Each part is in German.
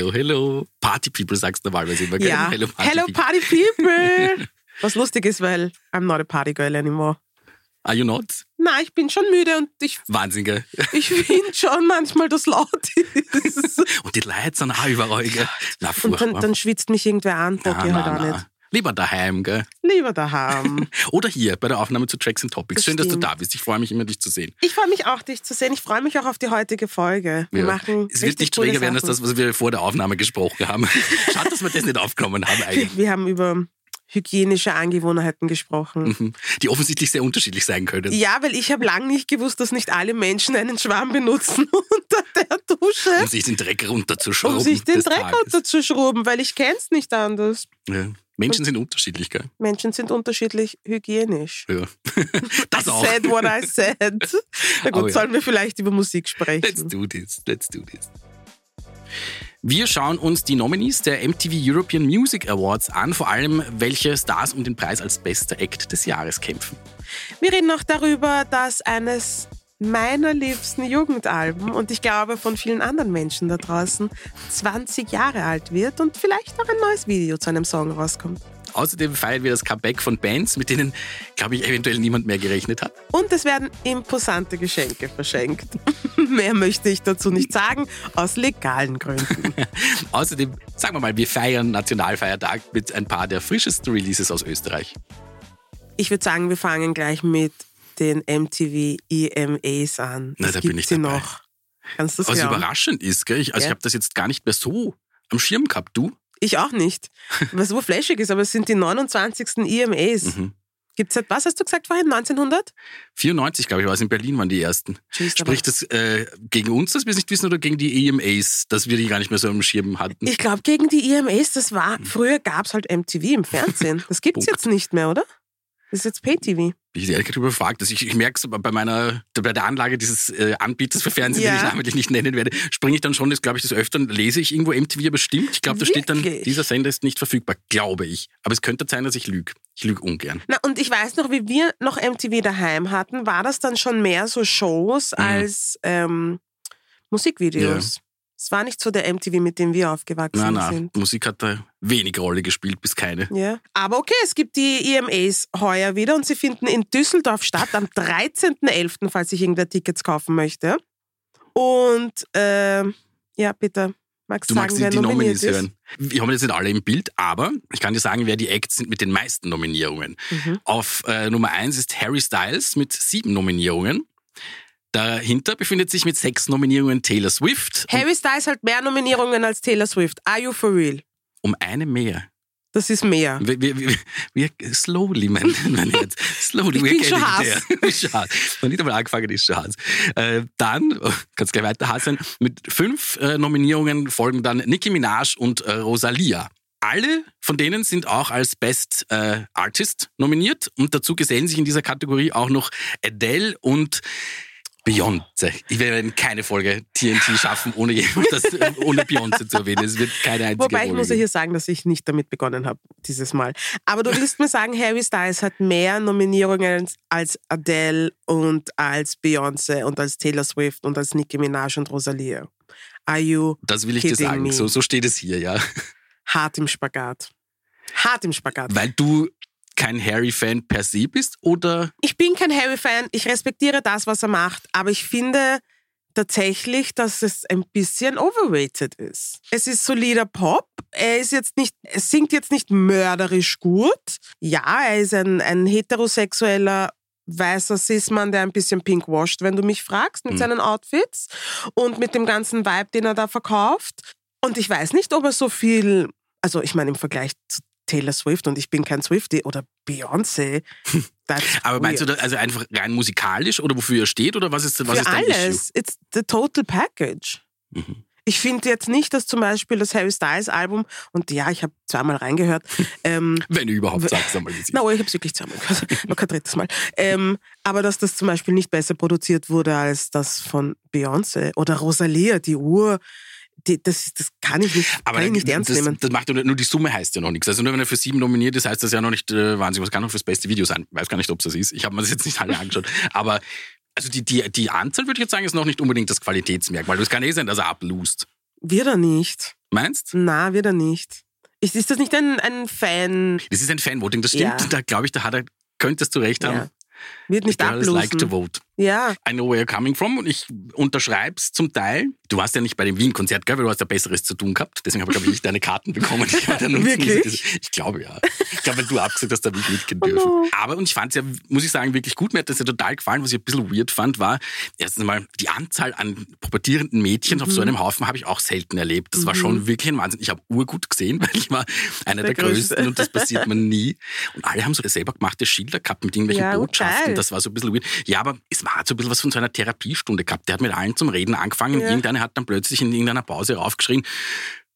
Hello, hello. Party People sagst du normalerweise immer? Ja. Hello, Party Hello, People. Party People. Was lustig ist, weil I'm not a Party Girl anymore. Are you not? Na, ich bin schon müde und ich, Wahnsinn, gell? ich finde schon manchmal, dass laut ist. Und die Leute sind auch überall, gell? Na, Und dann, dann schwitzt mich irgendwer an, Bock ich halt auch nicht. Lieber daheim, gell? Lieber daheim. Oder hier bei der Aufnahme zu Tracks and Topics. Das Schön, dass du stimmt. da bist. Ich freue mich immer, dich zu sehen. Ich freue mich auch, dich zu sehen. Ich freue mich auch auf die heutige Folge. Wir Ja. machen es wird nicht schräger werden als das, was wir vor der Aufnahme gesprochen haben. Schade, dass wir das nicht aufgenommen haben eigentlich. Wir haben über hygienische Angewohnheiten gesprochen. Mhm. Die offensichtlich sehr unterschiedlich sein können. Ja, weil ich habe lange nicht gewusst, dass nicht alle Menschen einen Schwamm benutzen unter der Dusche, Um sich den Dreck runterzuschrauben. um sich den Dreck Tages. runterzuschrauben, weil ich kenne es nicht anders. Ja. Menschen sind unterschiedlich, gell? Menschen sind unterschiedlich hygienisch. Ja. Das I auch. said what I said. Na gut, Aber ja. sollen wir vielleicht über Musik Let's sprechen? do this, let's do this. Wir schauen uns die Nominees der MTV European Music Awards an, vor allem welche Stars um den Preis als bester Act des Jahres kämpfen. Wir reden noch darüber, dass eines meiner liebsten Jugendalben und ich glaube von vielen anderen Menschen da draußen 20 Jahre alt wird und vielleicht auch ein neues Video zu einem Song rauskommt. Außerdem feiern wir das Comeback von Bands, mit denen, glaube ich, eventuell niemand mehr gerechnet hat. Und es werden imposante Geschenke verschenkt. Mehr möchte ich dazu nicht sagen, aus legalen Gründen. Außerdem, sagen wir mal, wir feiern Nationalfeiertag mit ein paar der frischesten Releases aus Österreich. Ich würde sagen, wir fangen gleich mit den MTV EMAs an. Na, Es da bin ich dabei. noch. Kannst du das Was glauben? überraschend ist, gell? Ich, also ich Ja. habe das jetzt gar nicht mehr so am Schirm gehabt. Du? Ich auch nicht. Was so flashig ist, aber es sind die 29. EMAs. Mhm. Gibt es seit, was hast du gesagt vorhin, 1900? 94, glaube ich, war es in Berlin, waren die ersten. Aber- Spricht das äh, gegen uns, dass wir es nicht wissen, oder gegen die EMAs, dass wir die gar nicht mehr so am Schirm hatten? Ich glaube, gegen die EMAs, das war, früher gab es halt MTV im Fernsehen. Das gibt es jetzt nicht mehr, oder? Das ist jetzt Pay-TV. Bin ich ehrlich überfragt. Also ich, ich merke es bei meiner, bei der Anlage dieses äh, Anbieters für Fernsehen, den Ja. ich namentlich nicht nennen werde, springe ich dann schon, das glaube ich, des Öfteren lese ich irgendwo MTV bestimmt. Ich glaube, da steht dann, dieser Sender ist nicht verfügbar, glaube ich. Aber es könnte sein, dass ich lüge. Ich lüge ungern. Na, und ich weiß noch, wie wir noch MTV daheim hatten, war das dann schon mehr so Shows Mhm. als ähm, Musikvideos. Es war nicht so der MTV, mit dem wir aufgewachsen Nein, nein, sind. Musik hat da wenig Rolle gespielt, bis keine. Ja. Aber okay, es gibt die EMAs heuer wieder und sie finden in Düsseldorf statt am 13.11., falls sich irgendwer Tickets kaufen möchte. Und ähm, ja, bitte, magst Du sagen, magst die, wer die Nominees ist? hören. Wir haben jetzt nicht alle im Bild, aber ich kann dir sagen, wer die Acts sind mit den meisten Nominierungen. Mhm. Auf äh, Nummer 1 ist Harry Styles mit sieben Nominierungen. Dahinter befindet sich mit sechs Nominierungen Taylor Swift. Harry Styles hat mehr Nominierungen als Taylor Swift. Are you for real? um eine mehr. Das ist mehr. Wir, wir, wir, wir slowly, mein, mein Herz. Slowly, Ich we're bin schon getting there. Ist schon hart. Noch nicht einmal angefangen ist schon hart. Äh, dann, oh, kannst gleich weiter hart sein, mit fünf äh, Nominierungen folgen dann Nicki Minaj und äh, Rosalia. Alle von denen sind auch als Best äh, Artist nominiert und dazu gesellen sich in dieser Kategorie auch noch Adele und Beyoncé. Ich werde keine Folge TNT schaffen, ohne, das, ohne Beyoncé zu erwähnen. Es wird keine einzige Wobei ich Folge muss ja hier sagen, dass ich nicht damit begonnen habe, dieses Mal. Aber du willst mir sagen, Harry Styles hat mehr Nominierungen als Adele und als Beyoncé und als Taylor Swift und als Nicki Minaj und Rosalia. Are you Das will ich dir sagen. me? So, so steht es hier, ja. hart im Spagat? Hart im Spagat. Weil du kein Harry-Fan per se bist oder Ich bin kein Harry-Fan, ich respektiere das, was er macht, aber ich finde tatsächlich, dass es ein bisschen overrated ist. Es ist solider Pop, er ist jetzt nicht, er singt jetzt nicht mörderisch gut. Ja, er ist ein, ein heterosexueller weißer Cis-Mann, der ein bisschen pink washed, wenn du mich fragst, mit Mhm. seinen Outfits und mit dem ganzen Vibe, den er da verkauft. Und ich weiß nicht, ob er so viel, also ich meine im Vergleich zu Taylor Swift und ich bin kein Swiftie oder Beyoncé. aber meinst du weird. da also einfach rein musikalisch oder wofür er steht oder was ist was Für ist dein alles. It's the total package. Issue? Mhm. Ich finde jetzt nicht, dass zum Beispiel das Harry Styles Album, und ja, ich habe zweimal reingehört, ähm, Wenn du überhaupt sagst, einmal wie sie na, oh, ich habe es wirklich zweimal gehört, noch kein drittes Mal, ähm, aber dass das zum Beispiel nicht besser produziert wurde als das von Beyoncé oder Rosalia, die Uhr, die, das, das kann ich nicht, aber kann ich nicht ernst das, nehmen. das macht nur, nur die Summe heißt ja noch nichts. Also nur wenn er für sieben nominiert ist, heißt das ja noch nicht äh, wahnsinnig. Was kann noch fürs beste Video sein? Weiß gar nicht, ob es das ist. Ich habe mir das jetzt nicht alle angeschaut. Aber also die, die, die Anzahl würde ich jetzt sagen, ist noch nicht unbedingt das Qualitätsmerkmal. Es kann eh sein, dass er ablust. Wird er nicht. Meinst? Na, wird er nicht. Ist, ist das nicht ein, ein Fan? Das ist ein Fanvoting, das stimmt. Ja. Da glaube ich, da hat er, könntest du recht haben. Ja. Wird nicht Girls like to ablosen. vote. Ja, I know where you're coming from und ich unterschreib's zum Teil. Du warst ja nicht bei dem Wien-Konzert, gell, weil du hast ja Besseres zu tun gehabt. Deswegen habe ich, glaube ich, deine Karten bekommen. Ich, Wirklich? Ich glaube ja. Ich glaube, du abgesagt hast, da ich mitgehen Oh dürfen. no. Aber, und ich fand es ja, muss ich sagen, wirklich gut. Mir hat das ja total gefallen. Was ich ein bisschen weird fand, war erstens mal die Anzahl an pubertierenden Mädchen auf Mhm. so einem Haufen habe ich auch selten erlebt. Das war schon wirklich ein Wahnsinn. Ich habe urgut gesehen, weil ich war einer der, Der Größte. Größten und das passiert mir nie. Und alle haben so selber gemachte Schilder gehabt mit irgendwelchen Ja, Botschaften. geil. Das war so ein bisschen weird. Ja, aber es war halt so ein bisschen was von so einer Therapiestunde gehabt. Der hat mit allen zum Reden angefangen. Ja. Irgendeiner hat dann plötzlich in irgendeiner Pause raufgeschrien,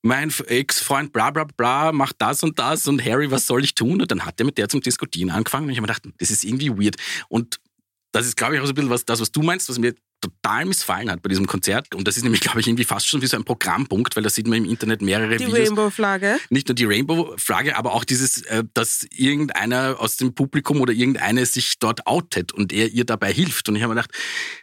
mein Ex-Freund bla bla bla macht das und das und Harry, was soll ich tun? Und dann hat er mit der zum Diskutieren angefangen und ich habe mir gedacht, das ist irgendwie weird. Und das ist, glaube ich, auch so ein bisschen was, das, was du meinst, was mir total missfallen hat bei diesem Konzert. Und das ist nämlich, glaube ich, irgendwie fast schon wie so ein Programmpunkt, weil da sieht man im Internet mehrere die Videos Rainbow-Flagge. nicht nur die Rainbow-Flagge, aber auch dieses, äh, dass irgendeiner aus dem Publikum oder irgendeine sich dort outet und er ihr dabei hilft. Und ich habe mir gedacht,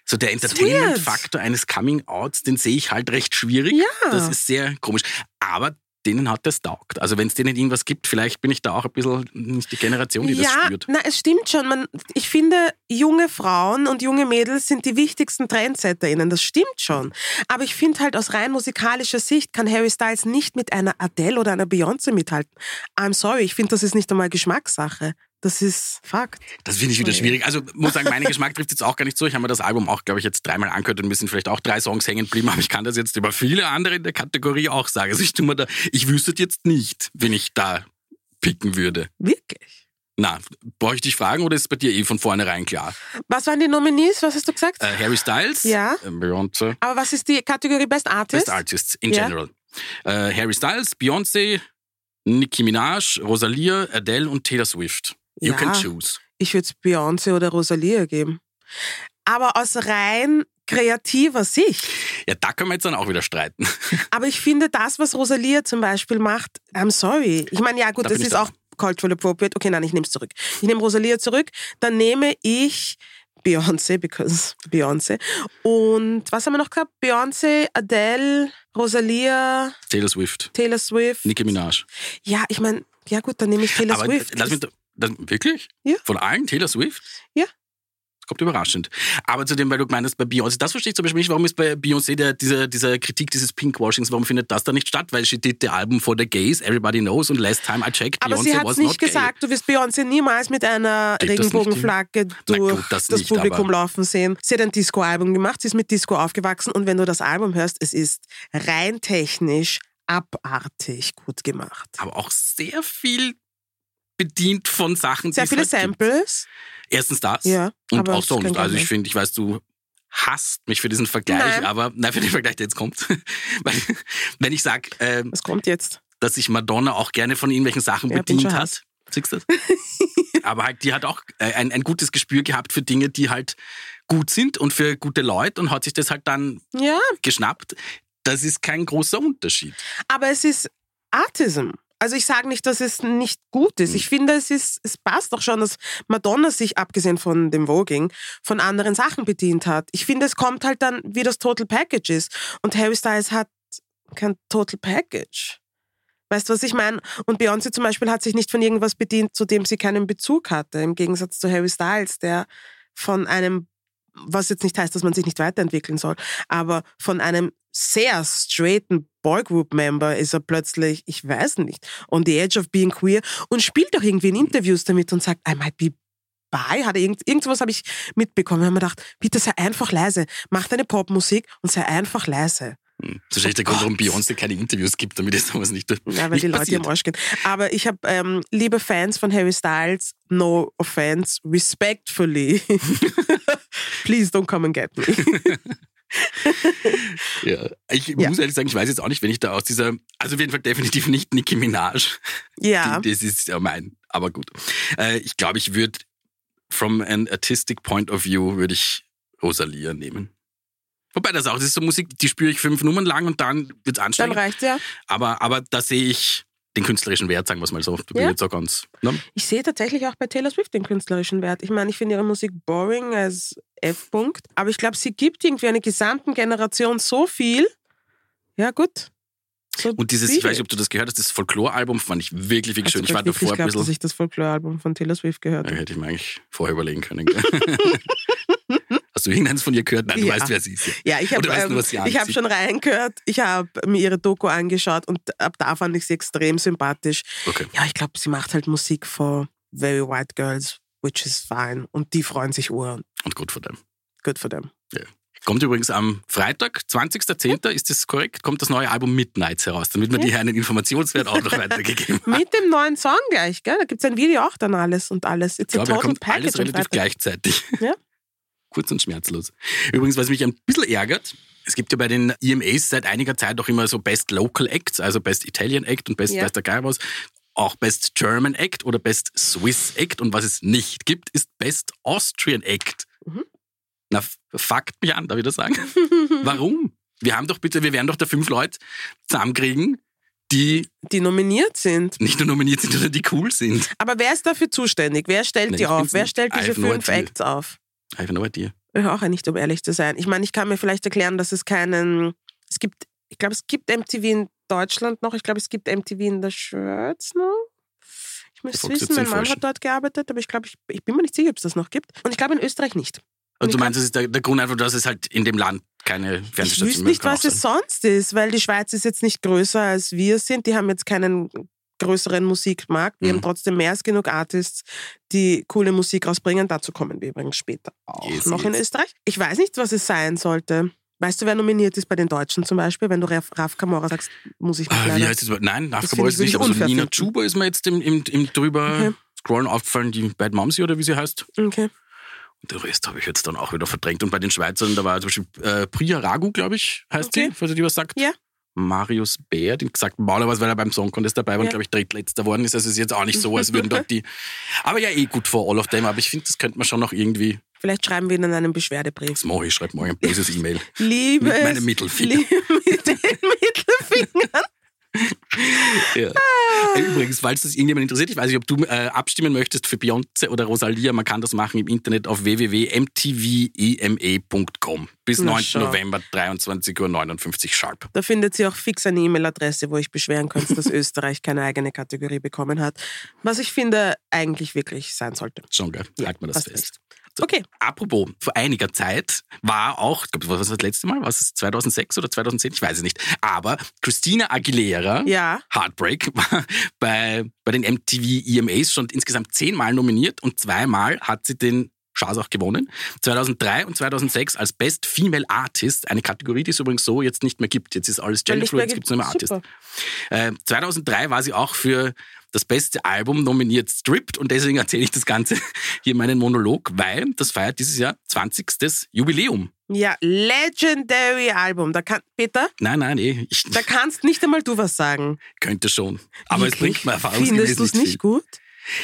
so der Entertainment-Faktor eines Coming-Outs, den sehe ich halt recht schwierig. Ja. Das ist sehr komisch. Aber denen hat das taugt. Also wenn es denen irgendwas gibt, vielleicht bin ich da auch ein bisschen nicht die Generation, die das ja, spürt. na, es stimmt schon. Man, ich finde, junge Frauen und junge Mädels sind die wichtigsten TrendsetterInnen. Das stimmt schon. Aber ich finde halt aus rein musikalischer Sicht kann Harry Styles nicht mit einer Adele oder einer Beyoncé mithalten. I'm sorry, ich finde, das ist nicht einmal Geschmackssache. Das ist Fakt. Das finde ich wieder schwierig. Also muss sagen, mein Geschmack trifft jetzt auch gar nicht so. Ich habe mir das Album auch, glaube ich, jetzt dreimal angehört und mir sind vielleicht auch drei Songs hängen geblieben, aber ich kann das jetzt über viele andere in der Kategorie auch sagen. Also ich tu mir da, ich wüsste jetzt nicht, wen ich da picken würde. Wirklich. Na, brauche ich dich fragen oder ist es bei dir eh von vornherein klar? Was waren die Nominees? Was hast du gesagt? Äh, Harry Styles, Ja. äh, Beyoncé, Aber was ist die Kategorie Best Artist? Best Artists in Ja. general. Äh, Harry Styles, Beyoncé, Nicki Minaj, Rosalia, Adele und Taylor Swift. You Ja. can choose. Ich würde es Beyoncé oder Rosalia geben. Aber aus rein kreativer Sicht. Ja, da können wir jetzt dann auch wieder streiten. Aber ich finde, das, was Rosalia zum Beispiel macht, I'm sorry. Ich meine, ja gut, Da das ist da. auch cultural appropriate. Okay, nein, ich nehme es zurück. Ich nehme Rosalia zurück. Dann nehme ich Beyoncé, because Beyoncé. Und was haben wir noch gehabt? Beyoncé, Adele, Rosalia, Taylor Swift, Taylor Swift. Nicki Minaj. Ja, ich meine, ja gut, dann nehme ich Taylor Aber Swift. lass mich, das, wirklich? Ja. Von allen Taylor Swift? Ja. Das kommt überraschend. Aber zu dem, weil du meinst, bei Beyoncé, das verstehe ich zum Beispiel nicht, warum ist bei Beyoncé der, dieser, dieser Kritik dieses Pinkwashings, warum findet das da nicht statt? Weil she did the album for the gays, everybody knows, und last time I checked, Aber Beyoncé sie hat was nicht not gay. gesagt, du wirst Beyoncé niemals mit einer nicht? Regenbogenflagge durch gut, das das, nicht, Publikum laufen sehen. Sie hat ein Disco-Album gemacht, sie ist mit Disco aufgewachsen und wenn du das Album hörst, es ist rein technisch abartig gut gemacht. Aber auch sehr viel bedient von Sachen, Sehr viele halt gibt. Samples. Erstens das Ja, und auch sonst. Also ich finde, ich weiß, du hasst mich für diesen Vergleich, Nein. aber nein, für den Vergleich, der jetzt kommt. Wenn ich sage, ähm, Was kommt jetzt? dass sich Madonna auch gerne von irgendwelchen Sachen Ja, bedient hat. Siehst du das? Aber halt, die hat auch äh, ein, ein gutes Gespür gehabt für Dinge, die halt gut sind und für gute Leute und hat sich das halt dann Ja, geschnappt. Das ist kein großer Unterschied. aber es ist Artism. Also ich sage nicht, dass es nicht gut Hm. ist. Ich finde, es ist, es passt doch schon, dass Madonna sich, abgesehen von dem Voging, von anderen Sachen bedient hat. Ich finde, es kommt halt dann, wie das Total Package ist. Und Harry Styles hat kein Total Package. Weißt du, was ich meine? Und Beyoncé zum Beispiel hat sich nicht von irgendwas bedient, zu dem sie keinen Bezug hatte. Im Gegensatz zu Harry Styles, der von einem, was jetzt nicht heißt, dass man sich nicht weiterentwickeln soll, aber von einem sehr straighten Boygroup-Member ist er plötzlich, ich weiß nicht, on the edge of being queer und spielt auch irgendwie in Interviews damit und sagt, I might be bi. Hat er irgend, irgendwas habe ich mitbekommen. Ich habe mir gedacht, bitte sei einfach leise. Mach deine Popmusik und sei einfach leise. Hm. Das ist echt der Grund, warum Beyoncé keine Interviews gibt, damit es sowas nicht, Ja, weil nicht die Leute passiert. am Arsch gehen. Aber ich habe, ähm, liebe Fans von Harry Styles, no offense, respectfully, please don't come and get me. Ja. Ich Ja. muss ehrlich sagen, ich weiß jetzt auch nicht, wenn ich da aus dieser, also auf jeden Fall definitiv nicht Nicki Minaj. Ja, Die- Das ist ja mein, aber gut. Äh, ich glaube, ich würde from an artistic point of view würde ich Rosalia nehmen. Wobei das auch, das ist so Musik, die spüre ich fünf Nummern lang und dann wird's dann anstrengend. reicht ja. Aber, aber da sehe ich den künstlerischen Wert, sagen wir es mal so. Du Ja. jetzt auch ganz. Ne? Ich sehe tatsächlich auch bei Taylor Swift den künstlerischen Wert. Ich meine, ich finde ihre Musik boring als F-Punkt, aber ich glaube, sie gibt irgendwie einer gesamten Generation so viel. Ja, gut. So Und dieses, ich viele. weiß nicht, ob du das gehört hast, das Folklore-Album fand ich wirklich, wirklich schön. Ich war davor ein geglaubt, dass bisschen. ich das Folklore-Album von Taylor Swift gehört Ja, habe? hätte ich mir eigentlich vorher überlegen können. Hast du irgendeins von ihr gehört? Nein, du Ja. weißt, wer sie ist. Ja. Ja, ich habe Oder weißt du, ähm, ich hab schon reingehört, ich habe mir ihre Doku angeschaut und ab da fand ich sie extrem sympathisch. Okay. Ja, ich glaube, sie macht halt Musik for very white girls, which is fine. Und die freuen sich ur. Und gut von dem. Good for them. Kommt übrigens am Freitag, 20.10., ist das korrekt, kommt das neue Album Midnights heraus, damit wir dir einen Informationswert auch noch weitergegeben haben. Mit dem neuen Song gleich, gell? Da gibt es ein Video auch dann alles und alles. It's Ich a glaube, er total kommt package alles relativ gleichzeitig. Ja. Kurz und schmerzlos. Übrigens, was mich ein bisschen ärgert, es gibt ja bei den EMAs seit einiger Zeit auch immer so Best Local Acts, also Best Italian Act und Best Ja. weiß der Geil was, auch Best German Act oder Best Swiss Act und was es nicht gibt, ist Best Austrian Act. Mhm. Na, fuckt mich an, darf ich das sagen? Warum? Wir haben doch bitte, wir werden doch da fünf Leute zusammenkriegen, die Die nominiert sind. nicht nur nominiert sind, sondern die cool sind. Aber wer ist dafür zuständig? Wer stellt Nein, die auf? Wer stellt diese fünf. Acts auf? I have no idea. Ich auch nicht, um ehrlich zu sein. Ich meine, ich kann mir vielleicht erklären, dass es keinen. Es gibt, ich glaube, es gibt MTV in Deutschland noch. Ich glaube, es gibt MTV in der Schweiz noch. Ich müsste wissen, mein Mann Falschen. hat dort gearbeitet, aber ich glaube, ich, ich bin mir nicht sicher, ob es das noch gibt. Und ich glaube in Österreich nicht. Und ich du meinst, das ist der, der Grund einfach, dass es halt in dem Land keine Ich Fernsehstation wüsste mehr nicht, kann was es sonst ist, weil die Schweiz ist jetzt nicht größer als wir sind. Die haben jetzt keinen größeren Musikmarkt. Wir Mhm. haben trotzdem mehr als genug Artists, die coole Musik rausbringen. Dazu kommen wir übrigens später auch Yes, noch in yes. Österreich. Ich weiß nicht, was es sein sollte. Weißt du, wer nominiert ist bei den Deutschen zum Beispiel? Wenn du Raf, Raf Kamora sagst, muss ich nicht Ah, wie heißt das? Nein, Das Nachgebaut ist nicht, ich aber so unfair Nina. Chuba ist mir jetzt im, im, im drüber Okay. Scrollen aufgefallen, die Bad Momsy oder wie sie heißt. Okay. Und den Rest habe ich jetzt dann auch wieder verdrängt. Und bei den Schweizern, da war zum Beispiel äh, Priya Ragu, glaube ich, heißt Okay. sie, falls ihr die was sagt. Ja. Marius Bär, den gesagt, normalerweise, weil er beim Song Contest dabei war und, Ja. glaube ich, drittletzter worden ist. Also es ist jetzt auch nicht so, als würden dort die. Aber ja, eh gut vor all of them. Aber ich finde, das könnte man schon noch irgendwie. Vielleicht schreiben wir ihnen einen Beschwerdebrief. Das mache ich, schreibe morgen ein böses E-Mail. Liebe. Mit meinem Mittelfinger. mit den Mittelfingern. Ja. Übrigens, falls das irgendjemand interessiert, ich weiß nicht, ob du äh, abstimmen möchtest für Beyoncé oder Rosalia, man kann das machen im Internet auf www.mtvema.com bis Na, 9. schau. November 23.59 Uhr sharp. Da findet sie auch fix eine E-Mail-Adresse, wo ich beschweren könnte, dass Österreich keine eigene Kategorie bekommen hat. Was ich finde, eigentlich wirklich sein sollte. Schon geil, Ja, halten wir das fest. recht. Okay. Apropos, vor einiger Zeit war auch, ich glaube, was war das letzte Mal? War es 2006 oder 2010? Ich weiß es nicht. Aber Christina Aguilera, Ja. Heartbreak, war bei, bei den MTV EMAs schon insgesamt zehnmal nominiert und zweimal hat sie den Chance auch gewonnen. 2003 und 2006 als Best Female Artist, eine Kategorie, die es übrigens so jetzt nicht mehr gibt. Jetzt ist alles Genderfluid, jetzt gibt es nur mehr Artist. Äh, 2003 war sie auch für das beste Album nominiert Stripped und deswegen erzähle ich das Ganze hier in meinen Monolog, weil das feiert dieses Jahr 20. Jubiläum. Ja, Legendary Album. Da kann, Peter, Nein, nein, eh, ich da kannst nicht einmal du was sagen. könnte schon. Aber es Wirklich? bringt mir erfahrungsgemäß Findest du es nicht nicht gut?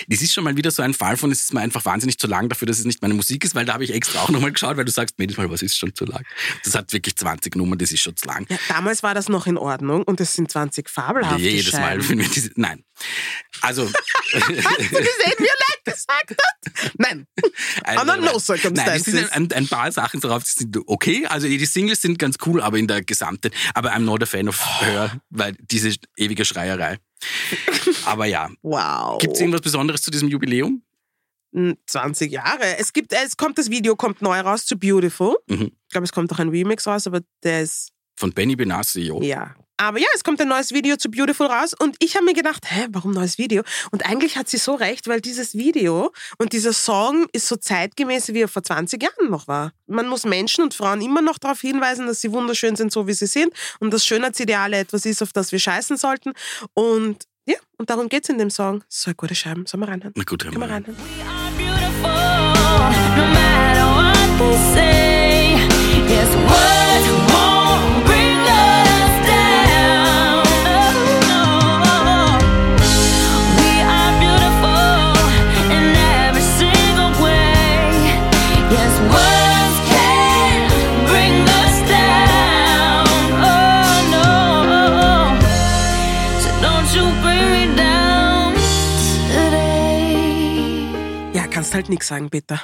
Das ist schon mal wieder so ein Fall von, es ist mir einfach wahnsinnig zu lang dafür, dass es nicht meine Musik ist, weil da habe ich extra auch nochmal geschaut, weil du sagst, jedes Mal, was ist schon zu lang? Das hat wirklich 20 Nummern, das ist schon zu lang. Ja, damals war das noch in Ordnung und es sind 20 fabelhafte Jedes Mal, wenn wir diese, nein. Also, Hast du gesehen, wie er Nein gesagt hat? Nein. Also, Under no Nein, circumstances. es sind ein, ein paar Sachen drauf, die sind okay. Also die Singles sind ganz cool, aber in der gesamten. Aber I'm not a fan of her, weil diese ewige Schreierei. Aber ja. Wow. Gibt es irgendwas Besonderes zu diesem Jubiläum? Hm, 20 Jahre. Es gibt, es kommt das Video kommt neu raus zu Beautiful. Mhm. Ich glaube, es kommt auch ein Remix raus, aber der ist Von Benny Benassi, jo. ja. Aber ja, es kommt ein neues Video zu Beautiful raus und ich habe mir gedacht, hä, warum neues Video? Und eigentlich hat sie so recht, weil dieses Video und dieser Song ist so zeitgemäß, wie er vor 20 Jahren noch war. Man muss Menschen und Frauen immer noch darauf hinweisen, dass sie wunderschön sind, so wie sie sind und dass Schönheitsideale etwas ist, auf das wir scheißen sollten. Und ja, und darum geht's in dem Song. So gute Scheiben. Sollen wir reinhören? Na gut, hören wir rein. reinhören? beautiful, no matter what they say. Yes, words won't kannst halt nichts sagen, Peter.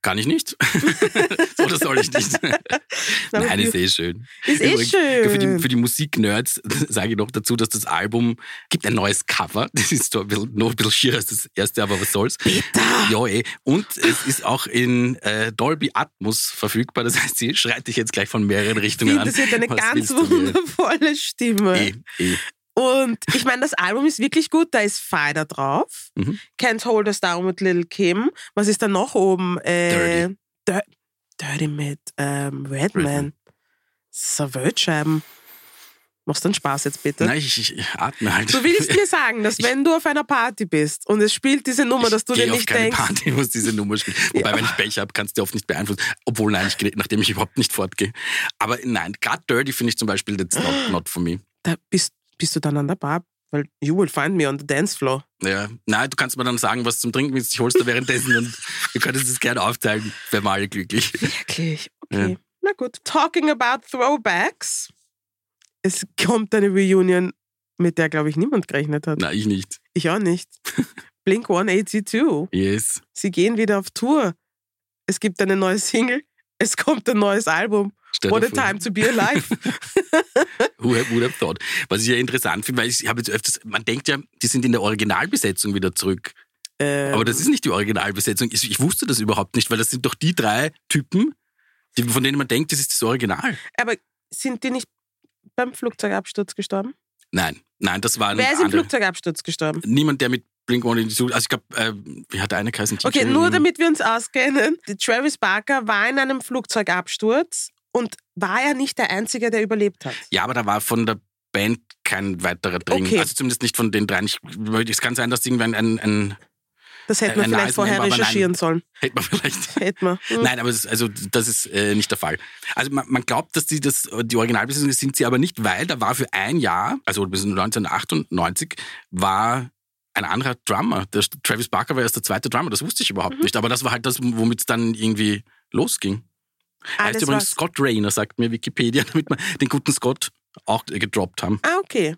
Kann ich nicht. Oder soll ich nicht? Nein, ist eh schön. Ist eh Übrigens, schön. Für die, für die Musiknerds sage ich noch dazu, dass das Album gibt ein neues Cover. Das ist so ein bisschen, noch ein bisschen schier als das erste, aber was soll's. Bitte. Ja, eh. Und es ist auch in äh, Dolby Atmos verfügbar. Das heißt, sie schreit dich jetzt gleich von mehreren Ich Richtungen finde, an. sie hat eine Was ganz wundervolle Stimme. Eh, eh. Und ich meine, das Album ist wirklich gut. Da ist Fider drauf. Mhm. Can't Hold Us Down mit Lil Kim. Was ist da noch oben? Äh, Dirty. Dir- Dirty mit ähm, Redman. Redman. So Wildscheiben. Machst du einen Spaß jetzt bitte? Nein, ich, ich, ich atme halt. Du willst mir sagen, dass wenn du auf einer Party bist und es spielt diese Nummer, dass du ich dir auf nicht keine denkst, Party, es diese Nummer spielt. Wobei, Ja. wenn ich Pech habe, kannst du oft nicht beeinflussen. Obwohl, nein, ich, nachdem ich überhaupt nicht fortgehe. Aber nein, gerade Dirty finde ich zum Beispiel, that's not, not for me. da bist, bist du dann an der Bar, weil you will find me on the dance floor. Ja, nein, du kannst mir dann sagen, was zum Trinken willst. Ich hol's dir währenddessen und wir können es gerne aufteilen. Wären wir alle glücklich. Wirklich? Okay. Ja. Na gut. Talking about Throwbacks. Es kommt eine Reunion, mit der, glaube ich, niemand gerechnet hat. Nein, ich nicht. Ich auch nicht. Blink 182. Yes. Sie gehen wieder auf Tour. Es gibt eine neue Single. Es kommt ein neues Album. Stell What a time to be alive. Who have, would have thought? Was ich ja interessant finde, weil ich habe jetzt öfters, man denkt ja, die sind in der Originalbesetzung wieder zurück. ähm, Aber das ist nicht die Originalbesetzung. Ich, ich wusste das überhaupt nicht, weil das sind doch die drei Typen, die, von denen man denkt, das ist das Original. aber sind die nicht beim Flugzeugabsturz gestorben? Nein, nein, das waren Wer ist im andere. Flugzeugabsturz gestorben? Niemand, der mit Blink One also ich glaube, äh, wie hat der eine geheißen? Okay, nur damit wir uns auskennen. Travis Barker war in einem Flugzeugabsturz und war ja nicht der Einzige, der überlebt hat. Ja, aber da war von der Band kein weiterer drin. Okay. Also zumindest nicht von den dreien. Ich, es kann sein, dass irgendwann ein, ein Das hätten wir vielleicht vorher Member, recherchieren sollen. hätte man vielleicht. Hätten wir. Hm. Nein, aber das, also, das ist äh, nicht der Fall. Also man, man glaubt, dass die das, die Originalbesetzung sind sie aber nicht, weil da war für ein Jahr, also bis 1998, war ein anderer Drummer. Der Travis Barker war erst der zweite Drummer, das wusste ich überhaupt Mhm. nicht. Aber das war halt das, womit es dann irgendwie losging. Heißt Alles übrigens was. Scott Rayner, sagt mir Wikipedia, damit wir den guten Scott auch äh, gedroppt haben. Ah, okay.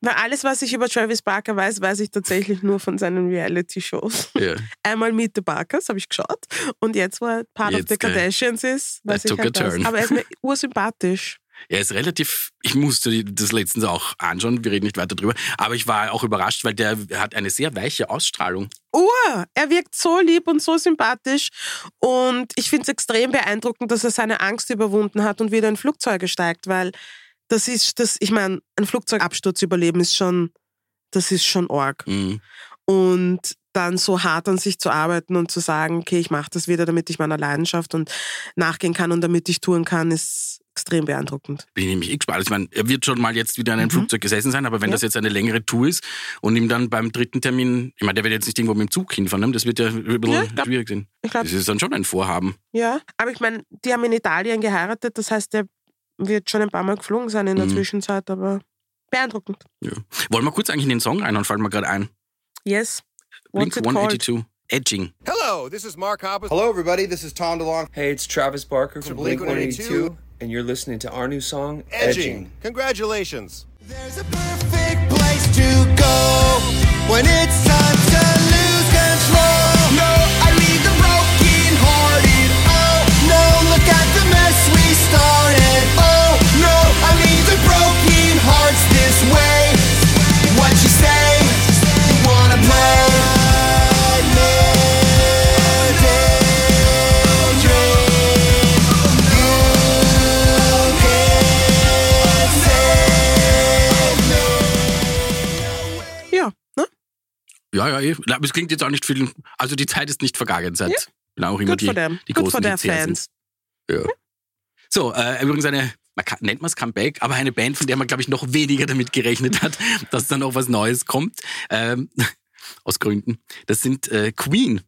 Weil alles, was ich über Travis Barker weiß, weiß ich tatsächlich nur von seinen Reality-Shows. Ja. Einmal Meet the Barkers, habe ich geschaut. Und jetzt, wo er Part of Jetzt, the äh, Kardashians ist, weiß that ich halt das. Aber er ist mir ursympathisch. Er ist relativ, ich musste das letztens auch anschauen, wir reden nicht weiter drüber, aber ich war auch überrascht, weil der hat eine sehr weiche Ausstrahlung. Ur! Er wirkt so lieb und so sympathisch. Und ich finde es extrem beeindruckend, dass er seine Angst überwunden hat und wieder in Flugzeuge steigt, weil das ist, das, ich meine, ein Flugzeugabsturz überleben ist schon, das ist schon arg. Mhm. Und dann so hart an sich zu arbeiten und zu sagen, okay, ich mache das wieder, damit ich meiner Leidenschaft und nachgehen kann und damit ich touren kann, ist extrem beeindruckend. Bin ich nämlich eh gespannt. Ich meine, er wird schon mal jetzt wieder in einem Mhm. Flugzeug gesessen sein, aber wenn Ja. das jetzt eine längere Tour ist und ihm dann beim dritten Termin, ich meine, der wird jetzt nicht irgendwo mit dem Zug hinfahren, ne? das wird ja ein bisschen Ja, glaub- schwierig sein. Ich glaube, Das ist dann schon ein Vorhaben. ja. Aber ich meine, die haben in Italien geheiratet, das heißt, der wird schon ein paar Mal geflogen sein in der Mhm. Zwischenzeit, aber beeindruckend. Ja. Wollen wir kurz eigentlich in den Song reinhauen, fällt mir gerade ein. Yes. Blink What's called? 182, Edging. Hello, this is Mark Hoppus. Hello, everybody. This is Tom DeLonge. Hey, it's Travis Barker from Blink Blink-182, 182, and you're listening to our new song, Edging. Congratulations. There's a perfect place to go when it's time to lose Ja, ja, eh. Aber es klingt jetzt auch nicht viel. Also die Zeit ist nicht vergangen seit Ja. lange auch immer Gut die, for them. die großen for their. Fans. Ja. So, äh, übrigens eine, man kann, nennt man es Comeback, aber eine Band, von der man, glaube ich, noch weniger damit gerechnet hat, dass da noch was Neues kommt. Ähm, aus Gründen. Das sind äh, Queen.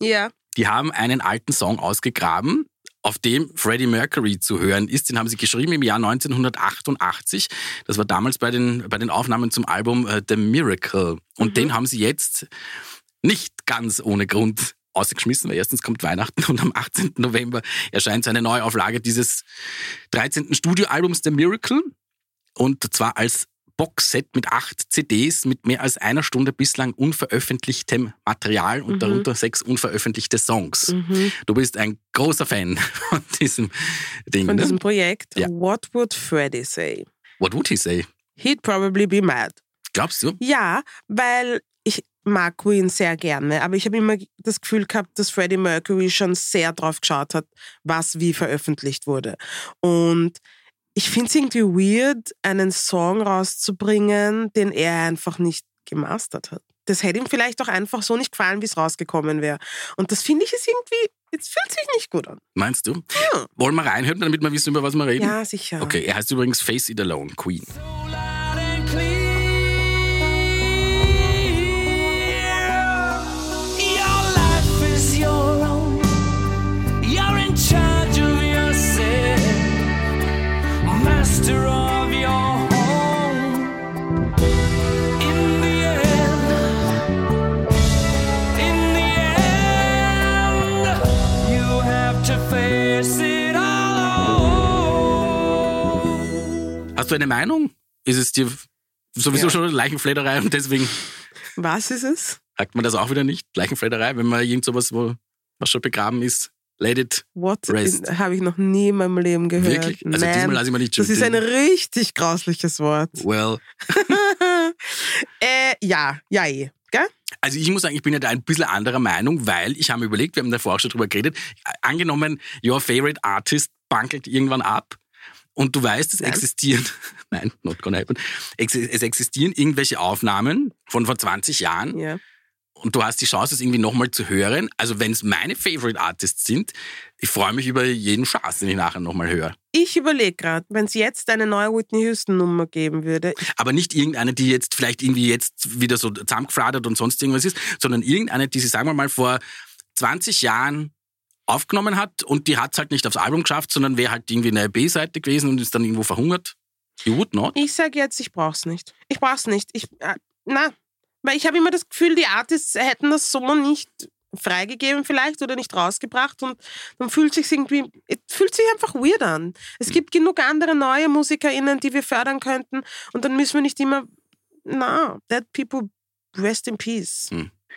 Ja. Die haben einen alten Song ausgegraben, auf dem Freddie Mercury zu hören ist. Den haben sie geschrieben im Jahr 1988. Das war damals bei den, bei den Aufnahmen zum Album äh, The Miracle. Und den haben sie jetzt nicht ganz ohne Grund ausgeschmissen, weil erstens kommt Weihnachten und am 18. November erscheint so eine Neuauflage dieses 13. Studioalbums The Miracle und zwar als Boxset mit acht CDs mit mehr als einer Stunde bislang unveröffentlichtem Material und darunter sechs unveröffentlichte Songs. Du bist ein großer Fan von diesem Ding. Von ne? diesem Projekt. Ja. What would Freddy say? What would he say? He'd probably be mad. Glaubst du? Ja, weil ich mag Queen sehr gerne, aber ich habe immer das Gefühl gehabt, dass Freddie Mercury schon sehr drauf geschaut hat, was wie veröffentlicht wurde. Und ich finde es irgendwie weird, einen Song rauszubringen, den er einfach nicht gemastert hat. Das hätte ihm vielleicht auch einfach so nicht gefallen, wie es rausgekommen wäre. Und das finde ich ist irgendwie, jetzt fühlt sich nicht gut an. Meinst du? Ja. Wollen wir reinhören, damit wir wissen, über was wir reden? Ja, sicher. Okay, er heißt übrigens Face It Alone, Queen. loud Hast du eine Meinung? Ist es dir sowieso Ja. schon Leichenflederei und deswegen Was ist es? sagt man das auch wieder nicht? Leichenflederei, wenn man irgend sowas, wo was schon begraben ist, let it. What Rest. habe ich noch nie in meinem Leben gehört. Wirklich? Also Nein. diesmal lasse ich mal nicht Das ist ein richtig grausliches Wort. Well, äh, ja, ja, eh. Gell? also ich muss sagen, ich bin ja da ein bisschen anderer Meinung, weil ich habe mir überlegt, wir haben davor auch schon drüber geredet, angenommen, your favorite artist bankelt irgendwann ab und du weißt, es Nein. existieren, nein, not gonna happen, es existieren irgendwelche Aufnahmen von vor 20 Jahren Ja. und du hast die Chance, es irgendwie nochmal zu hören. Also wenn es meine Favorite Artists sind, ich freue mich über jeden Schatz, den ich nachher nochmal höre. Ich überlege gerade, wenn es jetzt eine neue Whitney Houston-Nummer geben würde. Aber nicht irgendeine, die jetzt vielleicht irgendwie jetzt wieder so zusammengefradert und sonst irgendwas ist, sondern irgendeine, die sie, sagen wir mal, vor 20 Jahren aufgenommen hat und die hat es halt nicht aufs Album geschafft, sondern wäre halt irgendwie eine B-Seite gewesen und ist dann irgendwo verhungert. You would not. Ich sage jetzt, ich brauch's nicht. Ich brauch's nicht. Ich, äh, na, weil ich habe immer das Gefühl, die Artists hätten das so nicht freigegeben vielleicht oder nicht rausgebracht und dann fühlt sich irgendwie, es fühlt sich einfach weird an. Es gibt genug andere neue MusikerInnen, die wir fördern könnten und dann müssen wir nicht immer, na, dead people rest in peace.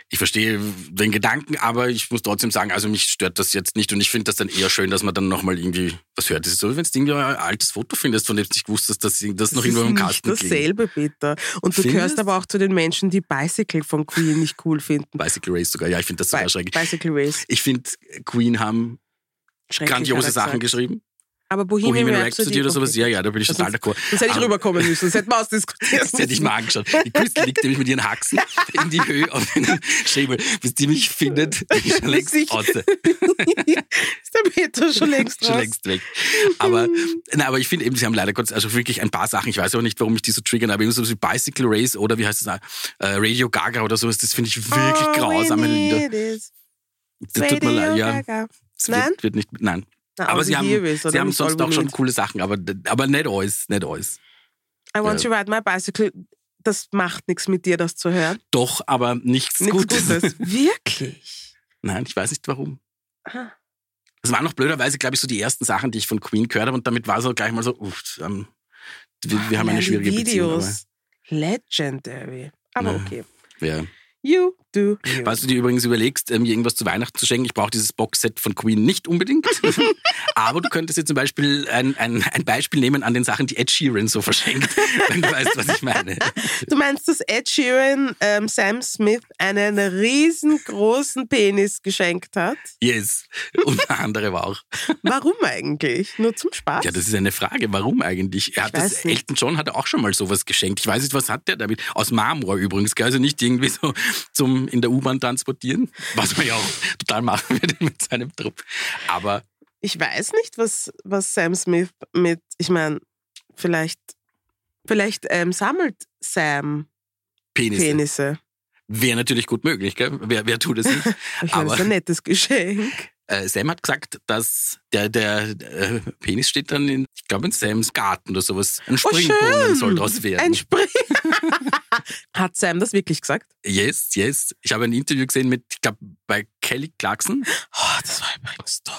Ich verstehe den Gedanken, aber ich muss trotzdem sagen, also mich stört das jetzt nicht und ich finde das dann eher schön, dass man dann nochmal irgendwie was hört. Das ist so, wie wenn du irgendwie ein altes Foto findest, von dem du nicht gewusst hast, dass das noch Das irgendwo ist im Kasten liegt. dasselbe, Peter. Und du Findest? gehörst aber auch zu den Menschen, die Bicycle von Queen nicht cool finden. Bicycle Race sogar. Ja, ich finde das sogar Bi schrecklich. Bicycle Race. Ich finde, Queen haben grandiose Sachen geschrieben. Aber Bohemian, Bohemian Rhapsody, Rhapsody oder sowas, okay. ja, ja, da bin ich Das total d'accord. Das hätte ich Aber- rüberkommen müssen, das hätten wir ausdiskutiert. Das hätte ich mal angeschaut. Die Crystal liegt nämlich mit ihren Haxen in die Höhe auf den Schäbel. Bis die mich findet, bin ich schon längst Sich- aus. ist der Peter schon längst schon längst weg. Aber, na, aber ich finde eben, sie haben leider Gottes, also wirklich ein paar Sachen, ich weiß aber nicht, warum mich die so triggern, aber eben so wie Bicycle Race oder wie heißt es, äh, Radio Gaga oder sowas, das finde ich wirklich All grausame Lieder. Das tut mir leid, ja. Gaga. Nein? Wird, wird nicht, nein. Na, aber sie haben, is, sie haben sonst auch schon coole Sachen, aber, aber nicht alles, nicht alles. I want Ja. to ride my bicycle. Das macht nichts mit dir, das zu hören. Doch, aber nichts, Nichts Gutes. Gutes. Wirklich? Nein, ich weiß nicht warum. Ah. Das waren noch blöderweise, glaube ich, so die ersten Sachen, die ich von Queen gehört habe und damit war so gleich mal so, uff, ähm, wir, wir haben Ja, eine schwierige Beziehung. Aber, Videos. Legendary. Aber Ja. okay. ja. You do. You. Falls du dir übrigens überlegst, ähm, mir irgendwas zu Weihnachten zu schenken, ich brauche dieses Boxset von Queen nicht unbedingt. Aber du könntest jetzt zum Beispiel ein, ein, ein Beispiel nehmen an den Sachen, die Ed Sheeran so verschenkt, wenn du weißt, was ich meine. Du meinst, dass Ed Sheeran ähm, Sam Smith einen riesengroßen Penis geschenkt hat? Yes. Unter anderem auch. Warum eigentlich? Nur zum Spaß? Ja, das ist eine Frage. Warum eigentlich? Er hat das, nicht. Elton John hat auch schon mal sowas geschenkt. Ich weiß nicht, was hat der damit? Aus Marmor übrigens, also nicht irgendwie so zum in der U-Bahn transportieren, was man ja auch total machen würde mit seinem Trupp. Aber Ich weiß nicht, was, was Sam Smith mit, ich meine, vielleicht, vielleicht ähm, sammelt Sam Penisse, Penisse. wäre natürlich gut möglich, gell? Wer, wer tut es nicht? Ich meine, das ist ein nettes Geschenk. Äh, Sam hat gesagt, dass der, der äh, Penis steht dann in, ich glaube, in Sams Garten oder sowas. Ein Oh, Springbrunnen schön. soll draus werden. Ein Spring. Hat Sam das wirklich gesagt? yes, yes. Ich habe ein Interview gesehen mit, ich glaube, bei Kelly Clarkson. Oh, das war übrigens toll.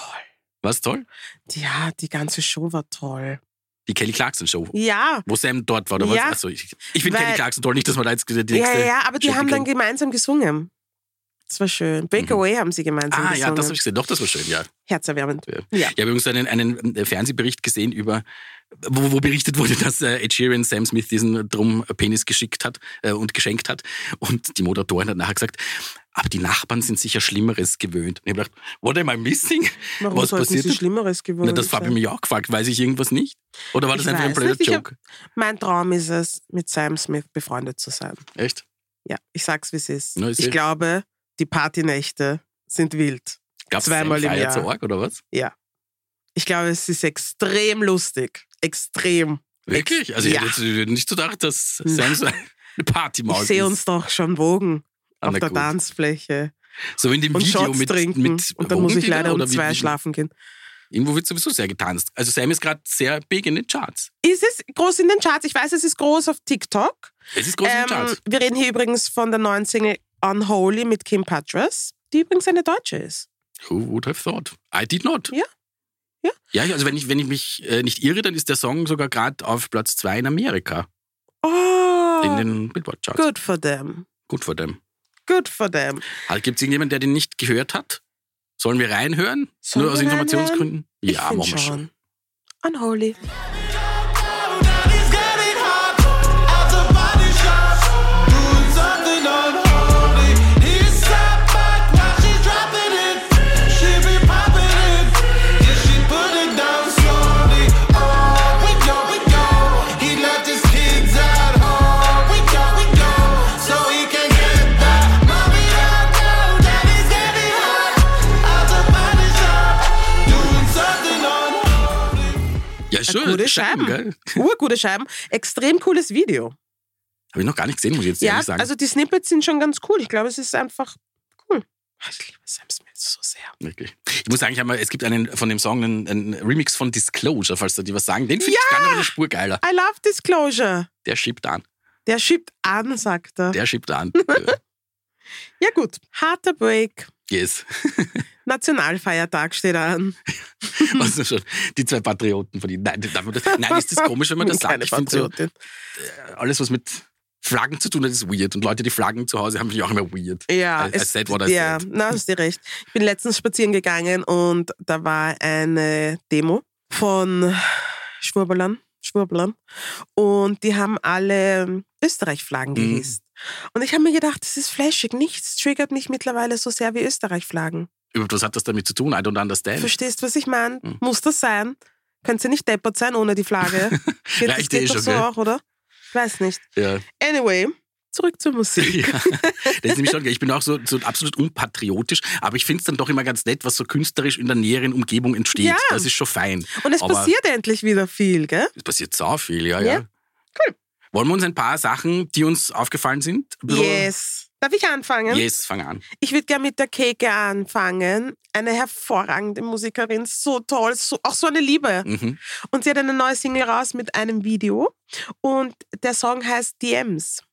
Was toll. Ja, die ganze Show war toll. Die Kelly Clarkson Show. Ja. Wo Sam dort war, oder was? Ja. Achso, ich, ich finde Kelly Clarkson toll, nicht, dass man da jetzt die Ja, nächste ja, aber die Steffi haben dann gemeinsam gesungen. Das war schön. Breakaway haben sie gemeinsam Ah, gesungen. ja, das habe ich gesehen. Doch, das war schön, ja. Herzerwärmend. Ja. Ja. Ich habe übrigens einen, einen äh, Fernsehbericht gesehen über, wo, wo berichtet wurde, dass äh, Ed Sheeran Sam Smith diesen Drum-Penis geschickt hat äh, und geschenkt hat. Und die Moderatorin hat nachher gesagt, aber die Nachbarn sind sicher Schlimmeres gewöhnt. Und ich habe gedacht, what am I missing? Warum Was passiert? sie Schlimmeres geworden Na, das habe ich mich auch gefragt. Weiß ich irgendwas nicht? Oder war das Ich einfach ein blöder ich hab- Joke? Mein Traum ist es, mit Sam Smith befreundet zu sein. Echt? Ja, ich sag's, wie es ist. Ist ich eh- glaube, die Partynächte sind wild. Gab's Zweimal im Jahr. zu Arg, oder was? Ich glaube, es ist extrem lustig. Extrem. Wirklich? Also Ja. ich hätte nicht gedacht, dass. Sam so eine Partymaus Ich sehe ist. uns doch schon wogen Ah, auf der gut. Tanzfläche So in dem und Video Shots mit, trinken. mit und dann muss ich leider um zwei wie- schlafen gehen. Irgendwo wird sowieso sehr getanzt. Also Sam ist gerade sehr big in den Charts. Ist es groß in den Charts? Ich weiß, es ist groß auf TikTok. Es ist groß in den Ähm, Charts. wir reden hier übrigens von der neuen Single Unholy mit Kim Petras, die übrigens eine Deutsche ist. Who would have thought? I did not. Ja. Ja. Ja, also wenn ich, wenn ich mich äh, nicht irre, dann ist der Song sogar gerade auf Platz 2 in Amerika. Oh, In den Billboard-Charts. good for them. Gut vor dem. Good for them. Gibt es irgendjemanden, der den nicht gehört hat? Sollen wir reinhören? Sollen Nur aus wir Informationsgründen? Ich Ja, machen wir schon. Unholy. Ja, schon. Gute Scheiben, Scheiben. Urgute Scheiben. Extrem cooles Video. Habe ich noch gar nicht gesehen, muss ich jetzt Ja, ehrlich sagen. also die Snippets sind schon ganz cool. Ich glaube, es ist einfach cool. Ich liebe Sam Smith so sehr. Wirklich. Ich muss sagen, ich mal, es gibt einen von dem Song, einen, einen Remix von Disclosure, falls da die was sagen. Den finde ich gar noch eine Spur geiler. I love Disclosure. Der schiebt an. Der schiebt an, sagt er. Der schiebt an. Ja gut, harter Break. yes. Nationalfeiertag steht an. Also schon, die zwei Patrioten von ihnen. Nein, nein, ist das komisch, wenn man das sagt? Keine Ich finde so, Patriotin. alles, was mit Flaggen zu tun hat, ist weird. Und Leute, die Flaggen zu Hause haben, finde ich auch immer weird. Ja, I, I said what I ja, said. na, hast du recht. Ich bin letztens spazieren gegangen und da war eine Demo von Schwurblern, Schwurblern und die haben alle Österreich-Flaggen Mhm. gehisst. Und ich habe mir gedacht, das ist flashig. Nichts triggert mich mittlerweile so sehr wie Österreich-Flaggen. Was hat das damit zu tun? I don't understand. Verstehst, was ich meine? Mhm. Muss das sein? Könnt ihr nicht deppert sein ohne die Flagge? Geht, das Reicht eh geht doch schon, so gell? auch, oder? Ich weiß nicht. Ja. Anyway, zurück zur Musik. Ja, das ist nämlich schon, ich bin auch so, so absolut unpatriotisch, aber ich finde es dann doch immer ganz nett, was so künstlerisch in der näheren Umgebung entsteht. Ja. Das ist schon fein. Und es Aber passiert endlich wieder viel, gell? Es passiert so viel, ja, Ja. ja. Cool. Wollen wir uns ein paar Sachen, die uns aufgefallen sind? Yes. Darf ich anfangen? Yes, fang an. Ich würde gerne mit der Keke anfangen. Eine hervorragende Musikerin, so toll, so, auch so eine Liebe. Mhm. Und sie hat eine neue Single raus mit einem Video. Und der Song heißt DMs.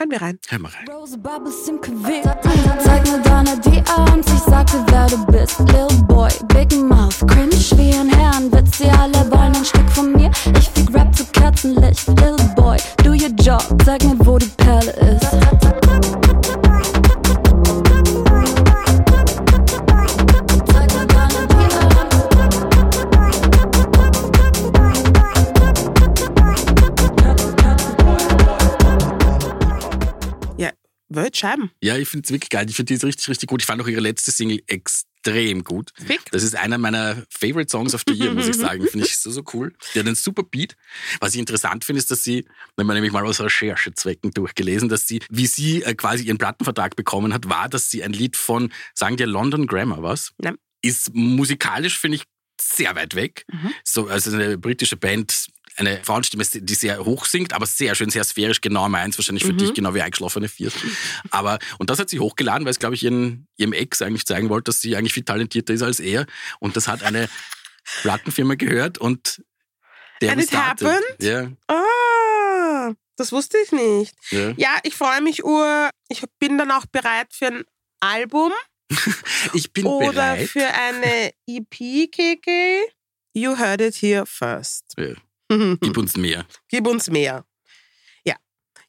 Hören wir rein. Hör mal rein. Rose Bubbles im Kuvert. Zeig mir deine DMs, ich sagte, wer du bist. Lil Boy, Big Mouth, cringe wie ein Herrenwitz. Sie alle wollen ein Stück von mir. Ich fick Rap zu Kerzenlicht. Lil Boy, do your job, sag mir, wo die Perle ist. Weltscheiben. Ja, ich finde es wirklich geil. Ich finde die ist richtig, richtig gut. Ich fand auch ihre letzte Single extrem gut. Fick. Das ist einer meiner Favorite Songs of the Year, muss ich sagen. Finde ich so, so cool. Die hat einen super Beat. Was ich interessant finde, ist, dass sie, wenn man nämlich mal aus Recherchezwecken durchgelesen, dass sie, wie sie äh, quasi ihren Plattenvertrag bekommen hat, war, dass sie ein Lied von, sagen dir London Grammar, was? Nein. Ist musikalisch, finde ich, sehr weit weg. So, also eine britische Band, eine Frauenstimme, die sehr hoch singt, aber sehr schön, sehr sphärisch, genau meins, wahrscheinlich für dich, genau wie eingeschlafene Viert. Aber, und das hat sie hochgeladen, weil es, glaube ich, ihren, ihrem Ex eigentlich zeigen wollte, dass sie eigentlich viel talentierter ist als er. Und das hat eine Plattenfirma gehört und der And it started. happened? Ja, Ah, das wusste ich nicht. ja. Ja, ich freue mich ur. Ich bin dann auch bereit für ein Album Ich bin oder bereit. für eine EP, Keke. You heard it here first. Ja. Gib uns mehr. Gib uns mehr. Ja.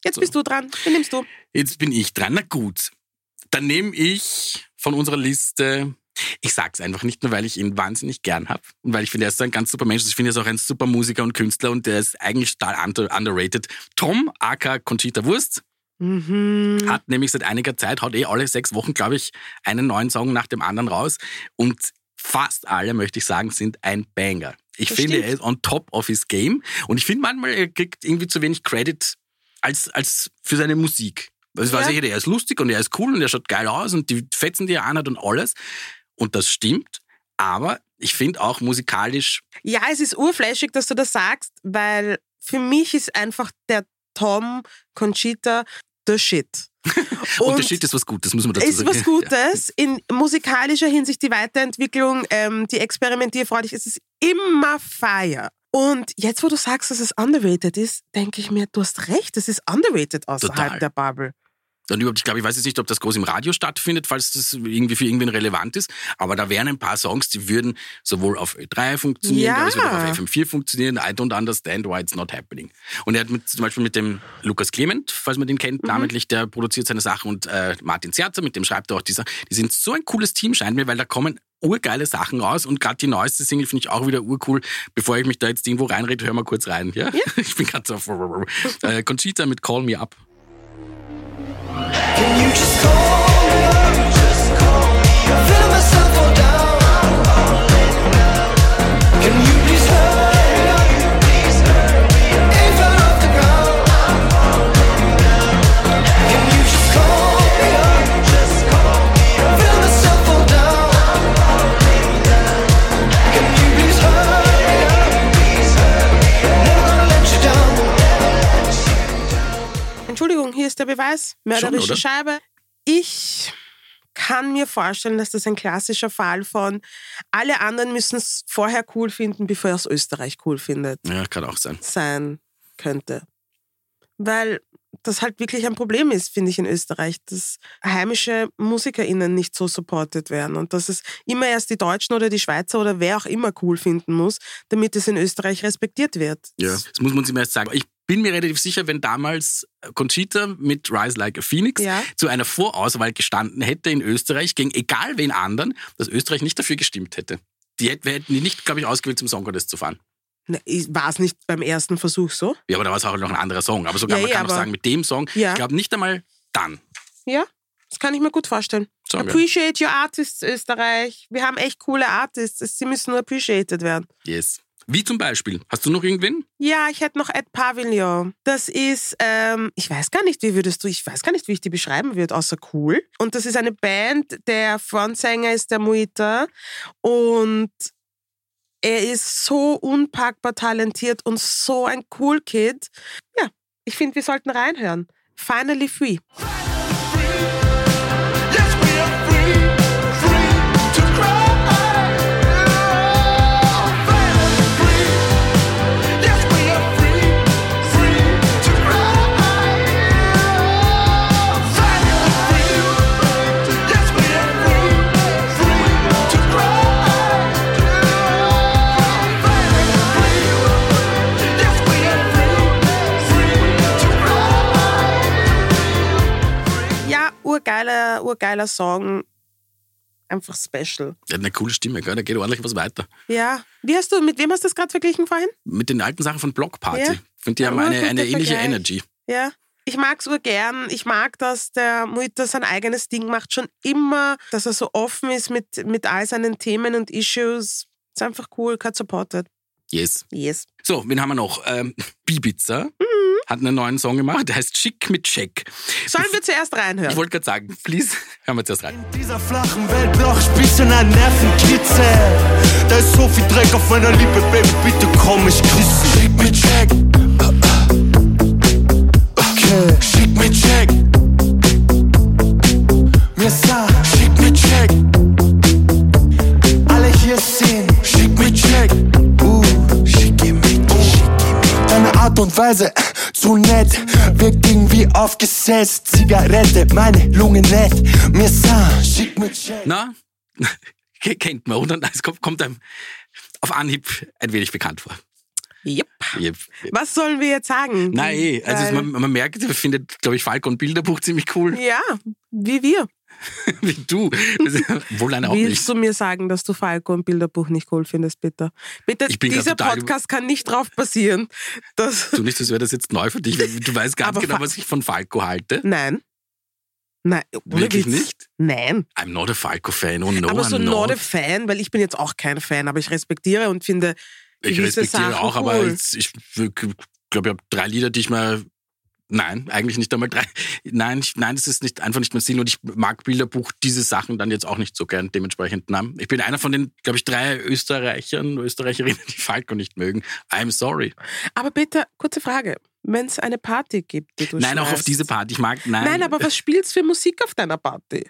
Jetzt bist du dran. Wen nimmst du? Jetzt bin ich dran. Na gut. Dann nehme ich von unserer Liste. Ich sag's einfach nicht nur, weil ich ihn wahnsinnig gern hab und weil ich finde, er ist so ein ganz super Mensch. Ich finde, er ist auch ein super Musiker und Künstler und der ist eigentlich total under underrated. Tom, aka Conchita Wurst, Mhm. hat nämlich seit einiger Zeit, haut eh alle sechs Wochen, glaube ich, einen neuen Song nach dem anderen raus. Und fast alle, möchte ich sagen, sind ein Banger. Ich Das finde, stimmt. er ist on top of his game. Und ich finde manchmal, er kriegt irgendwie zu wenig Credit als, als für seine Musik. Das weiß Ja. ich, jeder, er ist lustig und er ist cool und er schaut geil aus und die Fetzen, die er anhat und alles. Und das stimmt. Aber ich finde auch musikalisch, Ja, es ist urfläschig, dass du das sagst, weil für mich ist einfach der Tom Conchita the shit. und, der Shit ist was Gutes, muss man dazu ist sagen. was Gutes. In musikalischer Hinsicht die Weiterentwicklung, ähm, die Experimentierfreudig, es ist immer Feier. Und jetzt, wo du sagst, dass es underrated ist, denke ich mir, du hast recht, es ist underrated außerhalb Total. der Bubble. Und überhaupt, ich glaube, ich weiß jetzt nicht, ob das groß im Radio stattfindet, falls das irgendwie für irgendwen relevant ist. Aber da wären ein paar Songs, die würden sowohl auf Ö3 funktionieren, Ja. ja. es würde auch auf FM4 funktionieren. I don't understand why it's not happening. Und er hat mit, zum Beispiel mit dem Lukas Clement, falls man den kennt, namentlich, der produziert seine Sachen und äh, Martin Zerzer, mit dem schreibt er auch dieser. Die sind so ein cooles Team, scheint mir, weil da kommen urgeile Sachen raus und gerade die neueste Single finde ich auch wieder urcool. Bevor ich mich da jetzt irgendwo reinrede, hör mal kurz rein. Ja? Ich bin gerade so auf äh, Conchita mit Call Me Up. Can you just call ist der Beweis. Mörderische oder? Scheibe. Ich kann mir vorstellen, dass das ein klassischer Fall von alle anderen müssen es vorher cool finden, bevor er es Österreich cool findet, Ja, kann auch sein. sein könnte. Weil das halt wirklich ein Problem ist, finde ich, in Österreich, dass heimische MusikerInnen nicht so supported werden und dass es immer erst die Deutschen oder die Schweizer oder wer auch immer cool finden muss, damit es in Österreich respektiert wird. Ja, das muss man uns immer erst sagen. Ich bin mir relativ sicher, wenn damals Conchita mit Rise Like a Phoenix Ja. zu einer Vorauswahl gestanden hätte in Österreich gegen egal wen anderen, dass Österreich nicht dafür gestimmt hätte. Die hätten, wir hätten die nicht, glaube ich, ausgewählt, zum Song Contest zu fahren. War es nicht beim ersten Versuch so? Ja, aber da war es auch noch ein anderer Song. Aber sogar, Ja, man ja, kann auch sagen, mit dem Song, Ja. ich glaube nicht einmal dann. Ja, das kann ich mir gut vorstellen. Wir. Appreciate your artists, Österreich. Wir haben echt coole Artists. Sie müssen nur appreciated werden. Yes. Wie zum Beispiel? Hast du noch irgendwen? Ja, ich hätte noch Ed Pavillon. Das ist, ähm, ich weiß gar nicht, wie würdest du, ich weiß gar nicht, wie ich die beschreiben würde, außer cool. Und das ist eine Band, der Frontsänger ist der Muita und er ist so unpackbar talentiert und so ein cool Kid. Ja, ich finde, wir sollten reinhören. Finally Free. Urgeiler, Song. Einfach special. Der hat eine coole Stimme, gell? da geht ordentlich was weiter. Ja. Wie hast du, mit wem hast du das gerade verglichen vorhin? Mit den alten Sachen von Block Party. Ja. Ich finde, die haben eine, urguter eine ähnliche Vergleich. Energy. Ja. Ich mag's urgern. Ich mag, dass der Mutter sein eigenes Ding macht. Schon immer, dass er so offen ist mit, mit all seinen Themen und Issues. Ist einfach cool, cut supported. Yes. Yes. So, wen haben wir noch? Ähm, Bibiza Mhm. hat einen neuen Song gemacht, der heißt Schick mit Check. Sollen wir zuerst Ich reinhören? wollte gerade sagen, please, hören wir zuerst rein. In dieser flachen Welt brauch ich bisschen ein Nervenkitzel. Da ist so viel Dreck auf meiner Liebe, Baby, bitte komm, ich küsse. Schick mir Check. Okay, schick mir Check. Und Weise, zu nett, wirkt irgendwie aufgesetzt. Zigarette, meine Lunge nett. Mir sah, schick mir Check. Na, kennt man, oder? Es kommt, kommt einem auf Anhieb ein wenig bekannt vor. Yep. Yep. Was sollen wir jetzt sagen? Nein, eh. also man, man merkt, er findet, glaube ich, Falcon Bilderbuch ziemlich cool. Ja, wie wir. Wie du. Wohl einer auch Willst nicht. du mir sagen, dass du Falco und Bilderbuch nicht cool findest, bitte? Bitte, Ich dieser Podcast kann nicht drauf basieren, dass... Du nicht, als wäre das jetzt neu für dich. Du weißt ganz Aber genau, was ich von Falco halte. Nein. Nein, Wirklich Witz. nicht? Nein. I'm not a Falco-Fan. Oh no, aber so I'm not not. a Fan, weil ich bin jetzt auch kein Fan, aber ich respektiere und finde Ich respektiere Sachen auch, aber cool. jetzt, ich glaube, ich habe drei Lieder, die ich mal. Nein, eigentlich nicht einmal drei. Nein, ich, nein, das ist nicht einfach nicht mein Stil und ich mag Bilderbuch diese Sachen dann jetzt auch nicht so gern dementsprechend. Nein. Ich bin einer von den, glaube ich, drei Österreichern, Österreicherinnen, die Falco nicht mögen. I'm sorry. Aber bitte, kurze Frage. Wenn es eine Party gibt, die du nein, auch auf schmeißt- diese Party. Ich mag, nein. Nein, aber was spielst für Musik auf deiner Party?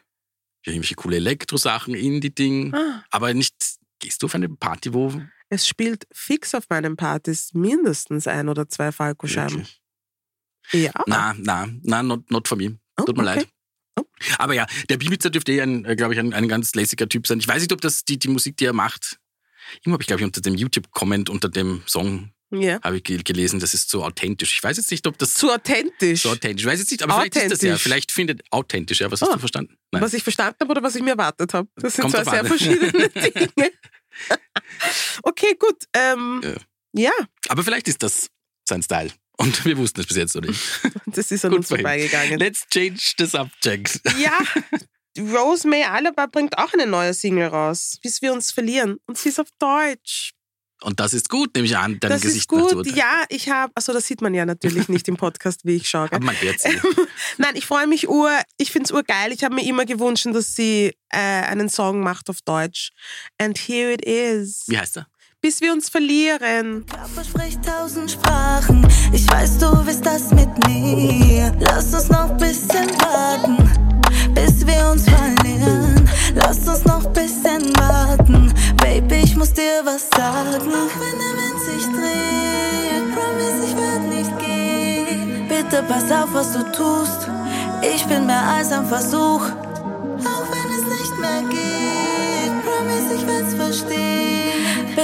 Irgendwelche coole Elektro-Sachen, Indie-Ding. Ah, Aber nicht, gehst du auf eine Party, wo. es spielt fix auf meinen Partys mindestens ein oder zwei Falco-Scheiben. Wirklich? Ja. Na, na, na, not, not for me. Oh, Tut mir okay. leid. Oh. Aber ja, der Bibiza dürfte eh, ein, äh, glaube ich, ein, ein ganz lässiger Typ sein. Ich weiß nicht, ob das die, die Musik, die er macht, immer habe ich, glaube ich, unter dem YouTube-Comment, unter dem Song, Ja. habe ich ge- gelesen, das ist so authentisch. Ich weiß jetzt nicht, ob das Zu authentisch. so authentisch, ich weiß jetzt nicht, aber vielleicht ist das ja, vielleicht findet authentisch, ja, was hast Ah. du verstanden? Nein. Was ich verstanden habe oder was ich mir erwartet habe. Das sind Kommt zwei sehr an. verschiedene Dinge. okay, gut. Ähm, Ja. ja, Aber vielleicht ist das sein Style. Und wir wussten es bis jetzt noch nicht. das ist an Gut uns vorbeigegangen. Let's change the subject. Ja, Rose May Alaba bringt auch eine neue Single raus, bis wir uns verlieren. Und sie ist auf Deutsch. Und das ist gut, nehme ich an, das Gesicht ist gut. Ja, ich habe, also das sieht man ja natürlich nicht im Podcast, wie ich schaue. Aber man hört sie. Nein, ich freue mich ur, ich finde es urgeil. Ich habe mir immer gewünscht, dass sie äh, einen Song macht auf Deutsch. And here it is. Wie heißt er? Bis wir uns verlieren. Körper spricht tausend Sprachen. Ich weiß, du willst das mit mir. Lass uns noch bisschen warten, bis wir uns verlieren. Lass uns noch bisschen warten. Baby, ich muss dir was sagen. Auch wenn der Wind sich dreht, promise, ich werd nicht gehen. Bitte pass auf, was du tust. Ich bin mehr als am Versuch. Auch wenn es nicht mehr geht, promise, ich werd's verstehen.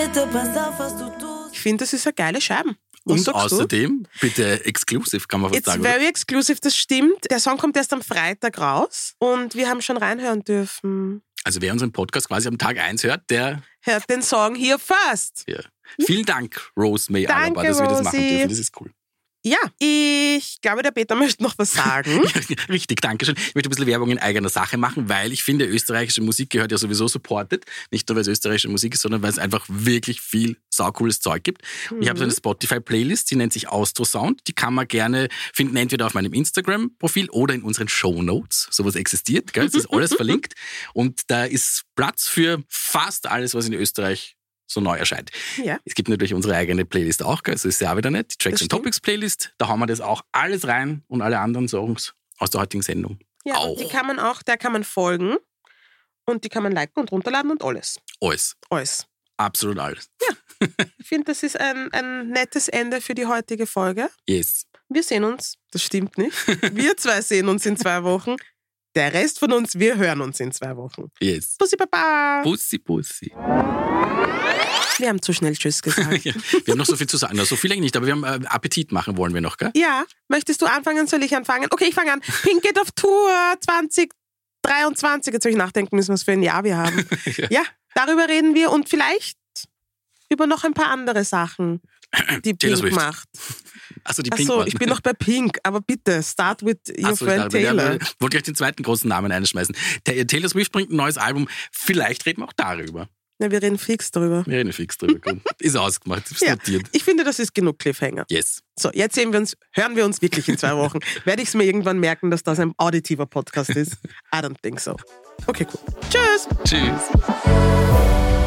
Bitte pass auf, was du tust. Ich finde, das ist eine geile Scheibe. Und sagst du? außerdem, bitte exclusive, kann man was It's sagen. oder? very exclusive, das stimmt. Der Song kommt erst am Freitag raus und wir haben schon reinhören dürfen. Also wer unseren Podcast quasi am Tag 1 hört, der Hört den Song hier first. ja. Vielen Dank, Rose May Danke, Alaba, dass wir das machen dürfen. Das ist cool. Ja, ich glaube, der Peter möchte noch was sagen. Richtig, danke schön. Ich möchte ein bisschen Werbung in eigener Sache machen, weil ich finde, österreichische Musik gehört ja sowieso supported. Nicht nur, weil es österreichische Musik ist, sondern weil es einfach wirklich viel saucooles Zeug gibt. Und Ich habe so Mhm. eine Spotify-Playlist, die nennt sich Austro Sound. Die kann man gerne finden, entweder auf meinem Instagram-Profil oder in unseren Show Notes. Sowas existiert, gell? Es ist alles verlinkt. Und da ist Platz für fast alles, was in Österreich so neu erscheint. Ja. Es gibt natürlich unsere eigene Playlist auch, gell? so ist ja auch wieder nicht. Die Tracks Das and. Topics Playlist, da haben wir das auch alles rein und alle anderen Songs aus der heutigen Sendung. Ja, auch. die kann man auch, der kann man folgen und die kann man liken und runterladen und alles. Alles. Alles. Absolut alles. Ich finde, das ist ein, ein nettes Ende für die heutige Folge. Yes. Wir sehen uns, das stimmt nicht. Wir zwei sehen uns in zwei Wochen. Der Rest von uns, wir hören uns in zwei Wochen. Yes. Bussi Baba. Bussi, Bussi. Wir haben zu schnell Tschüss gesagt. Ja, wir haben noch so viel zu sagen. Na, So viel eigentlich nicht, aber wir haben äh, Appetit machen wollen wir noch, gell? Ja, möchtest du anfangen? Soll ich anfangen? Okay, ich fange an. Pink geht auf Tour 2023. Jetzt soll ich nachdenken müssen, was für ein Jahr wir haben. ja, darüber reden wir und vielleicht über noch ein paar andere Sachen, die Taylor Pink Swift. macht. Also die Pink Achso, One. ich bin noch bei Pink, aber bitte, start with your Ach so, friend dachte, Taylor. ja, wollte gleich den zweiten großen Namen einschmeißen. Ta- Taylor Swift bringt ein neues Album. Vielleicht reden wir auch darüber. Ja, wir reden fix darüber. Wir reden fix drüber. Gut. Ist ausgemacht, ist Ja. notiert. Ich finde, das ist genug Cliffhanger. Yes. So, jetzt sehen wir uns, hören wir uns wirklich in zwei Wochen. Werde ich es mir irgendwann merken, dass das ein auditiver Podcast ist? I don't think so. Okay, cool. Tschüss. Tschüss.